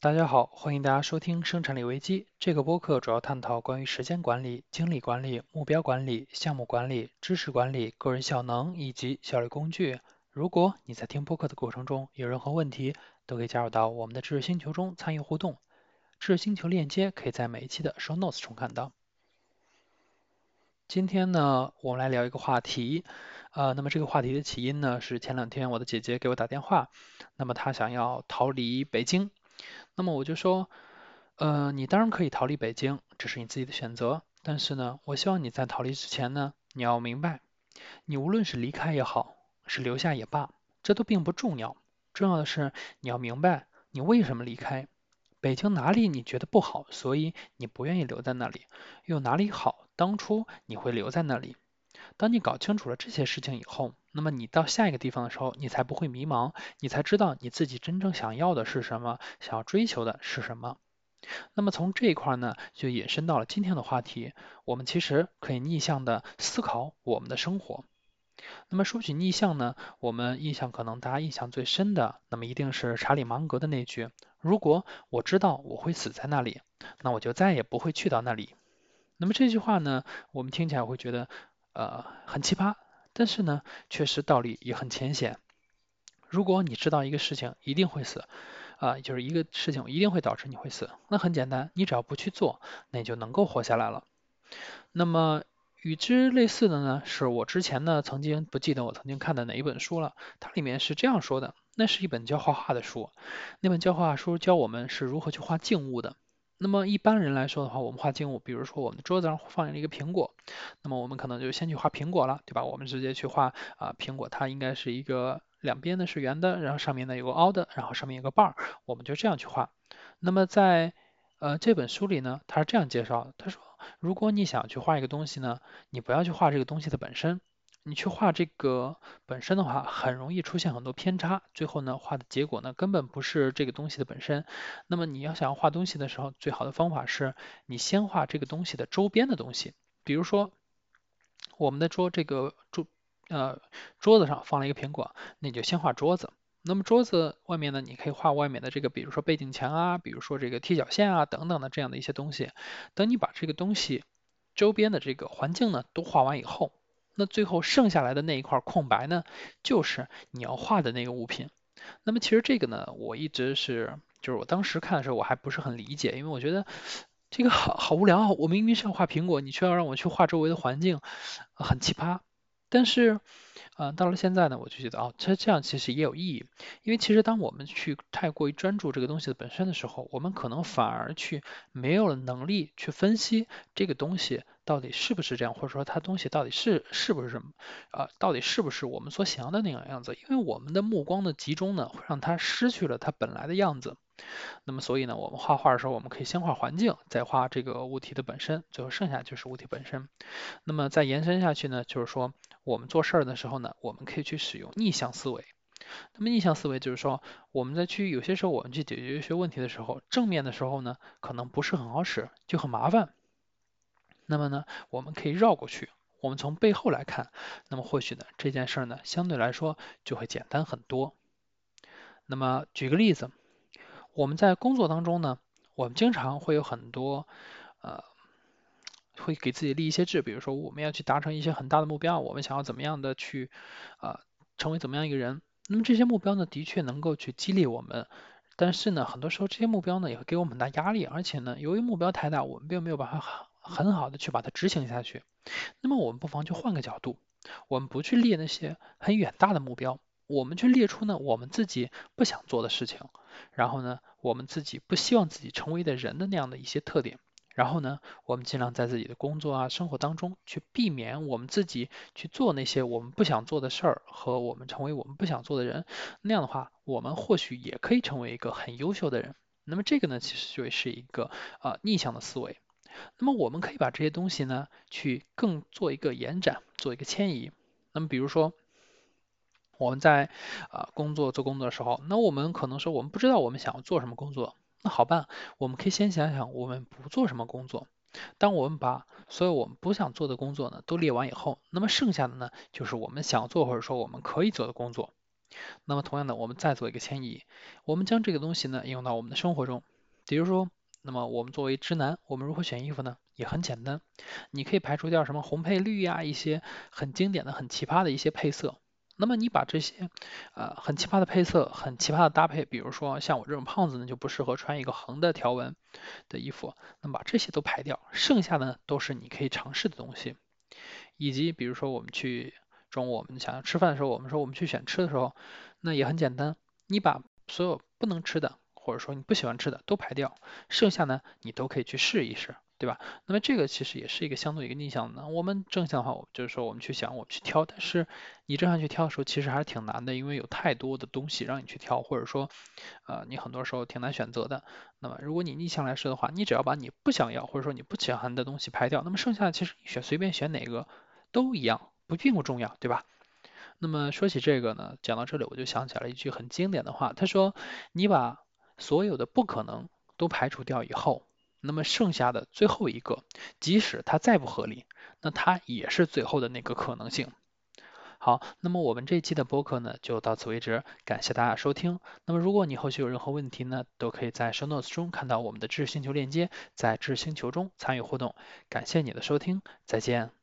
大家好，欢迎大家收听生产力危机。这个播客主要探讨关于时间管理、精力管理、目标管理、项目管理、知识管理、个人效能以及效率工具。如果你在听播客的过程中有任何问题，都可以加入到我们的知识星球中参与互动。知识星球链接可以在每一期的 show notes 中看到。今天呢，我们来聊一个话题。呃，那么这个话题的起因呢，是前两天我的姐姐给我打电话，那么她想要逃离北京。那么我就说，呃，你当然可以逃离北京，这是你自己的选择。但是呢，我希望你在逃离之前呢，你要明白，你无论是离开也好，是留下也罢，这都并不重要。重要的是你要明白你为什么离开。北京哪里你觉得不好，所以你不愿意留在那里？又哪里好，当初你会留在那里？当你搞清楚了这些事情以后，那么你到下一个地方的时候，你才不会迷茫，你才知道你自己真正想要的是什么，想要追求的是什么。那么从这一块呢，就引申到了今天的话题，我们其实可以逆向的思考我们的生活。那么说起逆向呢，我们印象可能大家印象最深的，那么一定是查理芒格的那句：如果我知道我会死在那里，那我就再也不会去到那里。那么这句话呢，我们听起来会觉得。呃，很奇葩，但是呢，确实道理也很浅显。如果你知道一个事情一定会死，啊，就是一个事情一定会导致你会死，那很简单，你只要不去做，那你就能够活下来了。那么与之类似的呢，是我之前呢曾经不记得我曾经看的哪一本书了，它里面是这样说的，那是一本教画画的书，那本教画书教我们是如何去画静物的。那么一般人来说的话，我们画静物，比如说我们桌子上放了一个苹果，那么我们可能就先去画苹果了，对吧？我们直接去画啊，苹果它应该是一个两边呢是圆的，然后上面呢有个凹的，然后上面有个瓣儿，我们就这样去画。那么在呃这本书里呢，他是这样介绍的，他说如果你想去画一个东西呢，你不要去画这个东西的本身。你去画这个本身的话，很容易出现很多偏差，最后呢，画的结果呢，根本不是这个东西的本身。那么你要想要画东西的时候，最好的方法是你先画这个东西的周边的东西。比如说，我们的桌这个桌呃桌子上放了一个苹果，那你就先画桌子。那么桌子外面呢，你可以画外面的这个，比如说背景墙啊，比如说这个踢脚线啊等等的这样的一些东西。等你把这个东西周边的这个环境呢都画完以后。那最后剩下来的那一块空白呢，就是你要画的那个物品。那么其实这个呢，我一直是，就是我当时看的时候，我还不是很理解，因为我觉得这个好好无聊啊。我明明是要画苹果，你却要让我去画周围的环境，很奇葩。但是。嗯，到了现在呢，我就觉得哦，这这样其实也有意义，因为其实当我们去太过于专注这个东西的本身的时候，我们可能反而去没有了能力去分析这个东西到底是不是这样，或者说它东西到底是是不是什么，啊，到底是不是我们所想要的那个样子？因为我们的目光的集中呢，会让它失去了它本来的样子。那么所以呢，我们画画的时候，我们可以先画环境，再画这个物体的本身，最后剩下就是物体本身。那么再延伸下去呢，就是说我们做事儿的时候呢，我们可以去使用逆向思维。那么逆向思维就是说，我们在去有些时候我们去解决一些问题的时候，正面的时候呢，可能不是很好使，就很麻烦。那么呢，我们可以绕过去，我们从背后来看，那么或许呢，这件事儿呢，相对来说就会简单很多。那么举个例子。我们在工作当中呢，我们经常会有很多呃，会给自己立一些志，比如说我们要去达成一些很大的目标，我们想要怎么样的去啊成为怎么样一个人。那么这些目标呢，的确能够去激励我们，但是呢，很多时候这些目标呢也会给我们很大压力，而且呢，由于目标太大，我们并没有办法很好的去把它执行下去。那么我们不妨就换个角度，我们不去列那些很远大的目标，我们去列出呢我们自己不想做的事情，然后呢。我们自己不希望自己成为的人的那样的一些特点，然后呢，我们尽量在自己的工作啊、生活当中去避免我们自己去做那些我们不想做的事儿和我们成为我们不想做的人，那样的话，我们或许也可以成为一个很优秀的人。那么这个呢，其实就是一个啊逆向的思维。那么我们可以把这些东西呢，去更做一个延展，做一个迁移。那么比如说。我们在啊工作做工作的时候，那我们可能说我们不知道我们想要做什么工作，那好办，我们可以先想想我们不做什么工作。当我们把所有我们不想做的工作呢都列完以后，那么剩下的呢就是我们想做或者说我们可以做的工作。那么同样的，我们再做一个迁移，我们将这个东西呢应用到我们的生活中，比如说，那么我们作为直男，我们如何选衣服呢？也很简单，你可以排除掉什么红配绿呀，一些很经典的、很奇葩的一些配色。那么你把这些呃很奇葩的配色、很奇葩的搭配，比如说像我这种胖子呢，就不适合穿一个横的条纹的衣服，那么把这些都排掉，剩下的都是你可以尝试的东西。以及比如说我们去中午我们想要吃饭的时候，我们说我们去选吃的时候，那也很简单，你把所有不能吃的或者说你不喜欢吃的都排掉，剩下呢你都可以去试一试。对吧？那么这个其实也是一个相对一个逆向的。我们正向的话，我就是说我们去想，我们去挑。但是你正向去挑的时候，其实还是挺难的，因为有太多的东西让你去挑，或者说，呃，你很多时候挺难选择的。那么如果你逆向来说的话，你只要把你不想要或者说你不喜欢的东西排掉，那么剩下的其实选随便选哪个都一样，不并不重要，对吧？那么说起这个呢，讲到这里我就想起来一句很经典的话，他说：“你把所有的不可能都排除掉以后。”那么剩下的最后一个，即使它再不合理，那它也是最后的那个可能性。好，那么我们这一期的播客呢就到此为止，感谢大家收听。那么如果你后续有任何问题呢，都可以在 show notes 中看到我们的知识星球链接，在知识星球中参与互动。感谢你的收听，再见。